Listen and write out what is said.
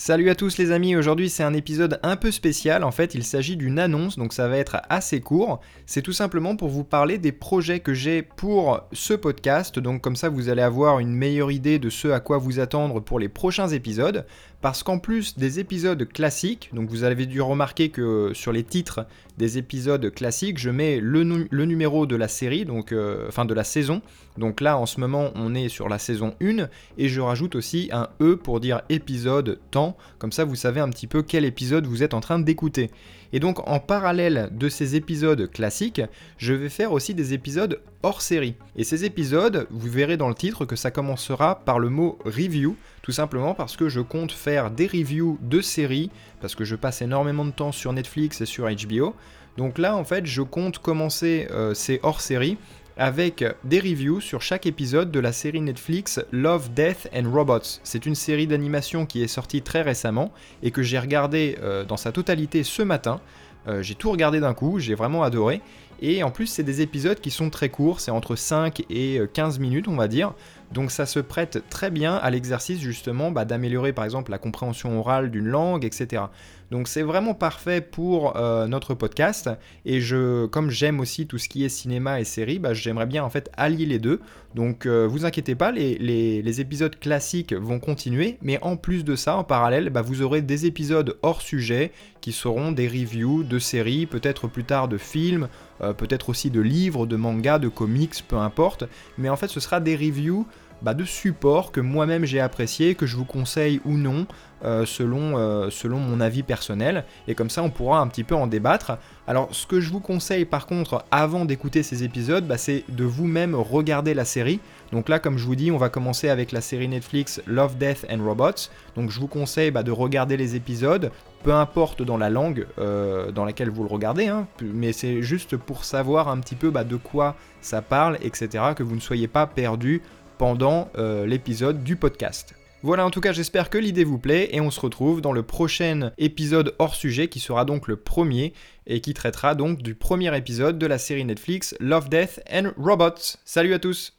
Salut à tous les amis, aujourd'hui c'est un épisode un peu spécial, en fait il s'agit d'une annonce, donc ça va être assez court. C'est tout simplement pour vous parler des projets que j'ai pour ce podcast, donc comme ça vous allez avoir une meilleure idée de ce à quoi vous attendre pour les prochains épisodes. Parce qu'en plus des épisodes classiques, donc vous avez dû remarquer que sur les titres des épisodes classiques, je mets le, numéro de la série, donc euh, enfin de la saison. Donc là en ce moment on est sur la saison 1 et je rajoute aussi un E pour dire épisode temps comme ça vous savez un petit peu quel épisode vous êtes en train d'écouter. Et donc en parallèle de ces épisodes classiques, je vais faire aussi des épisodes hors série. Et ces épisodes, vous verrez dans le titre que ça commencera par le mot review, tout simplement parce que je compte faire des reviews de séries, parce que je passe énormément de temps sur Netflix et sur HBO. Donc là en fait je compte commencer euh, ces hors séries avec des reviews sur chaque épisode de la série Netflix Love, Death and Robots. C'est une série d'animation qui est sortie très récemment et que j'ai regardé euh, dans sa totalité ce matin. Euh, j'ai tout regardé d'un coup, j'ai vraiment adoré. Et en plus, c'est des épisodes qui sont très courts, c'est entre 5 et 15 euh, minutes, on va dire. Donc ça se prête très bien à l'exercice justement bah, d'améliorer par exemple la compréhension orale d'une langue, etc. Donc c'est vraiment parfait pour euh, notre podcast. Et je, comme j'aime aussi tout ce qui est cinéma et série, bah, j'aimerais bien en fait allier les deux. Donc euh, vous inquiétez pas, les, épisodes classiques vont continuer. Mais en plus de ça, en parallèle, bah, vous aurez des épisodes hors sujet qui seront des reviews de séries, peut-être plus tard de films, euh, peut-être aussi de livres, de mangas, de comics, peu importe. Mais en fait ce sera des reviews bah, de supports que moi-même j'ai apprécié, que je vous conseille ou non, euh, selon, euh, selon mon avis personnel. Et comme ça, on pourra un petit peu en débattre. Alors, ce que je vous conseille par contre, avant d'écouter ces épisodes, bah, c'est de vous-même regarder la série. Donc là, comme je vous dis, on va commencer avec la série Netflix Love, Death and Robots. Donc je vous conseille bah, de regarder les épisodes, peu importe dans la langue euh, dans laquelle vous le regardez, hein. mais c'est juste pour savoir un petit peu de quoi ça parle, etc., que vous ne soyez pas perdu pendant euh, l'épisode du podcast. Voilà, en tout cas, j'espère que l'idée vous plaît et on se retrouve dans le prochain épisode hors sujet qui sera donc le premier et qui traitera donc du premier épisode de la série Netflix Love, Death and Robots. Salut à tous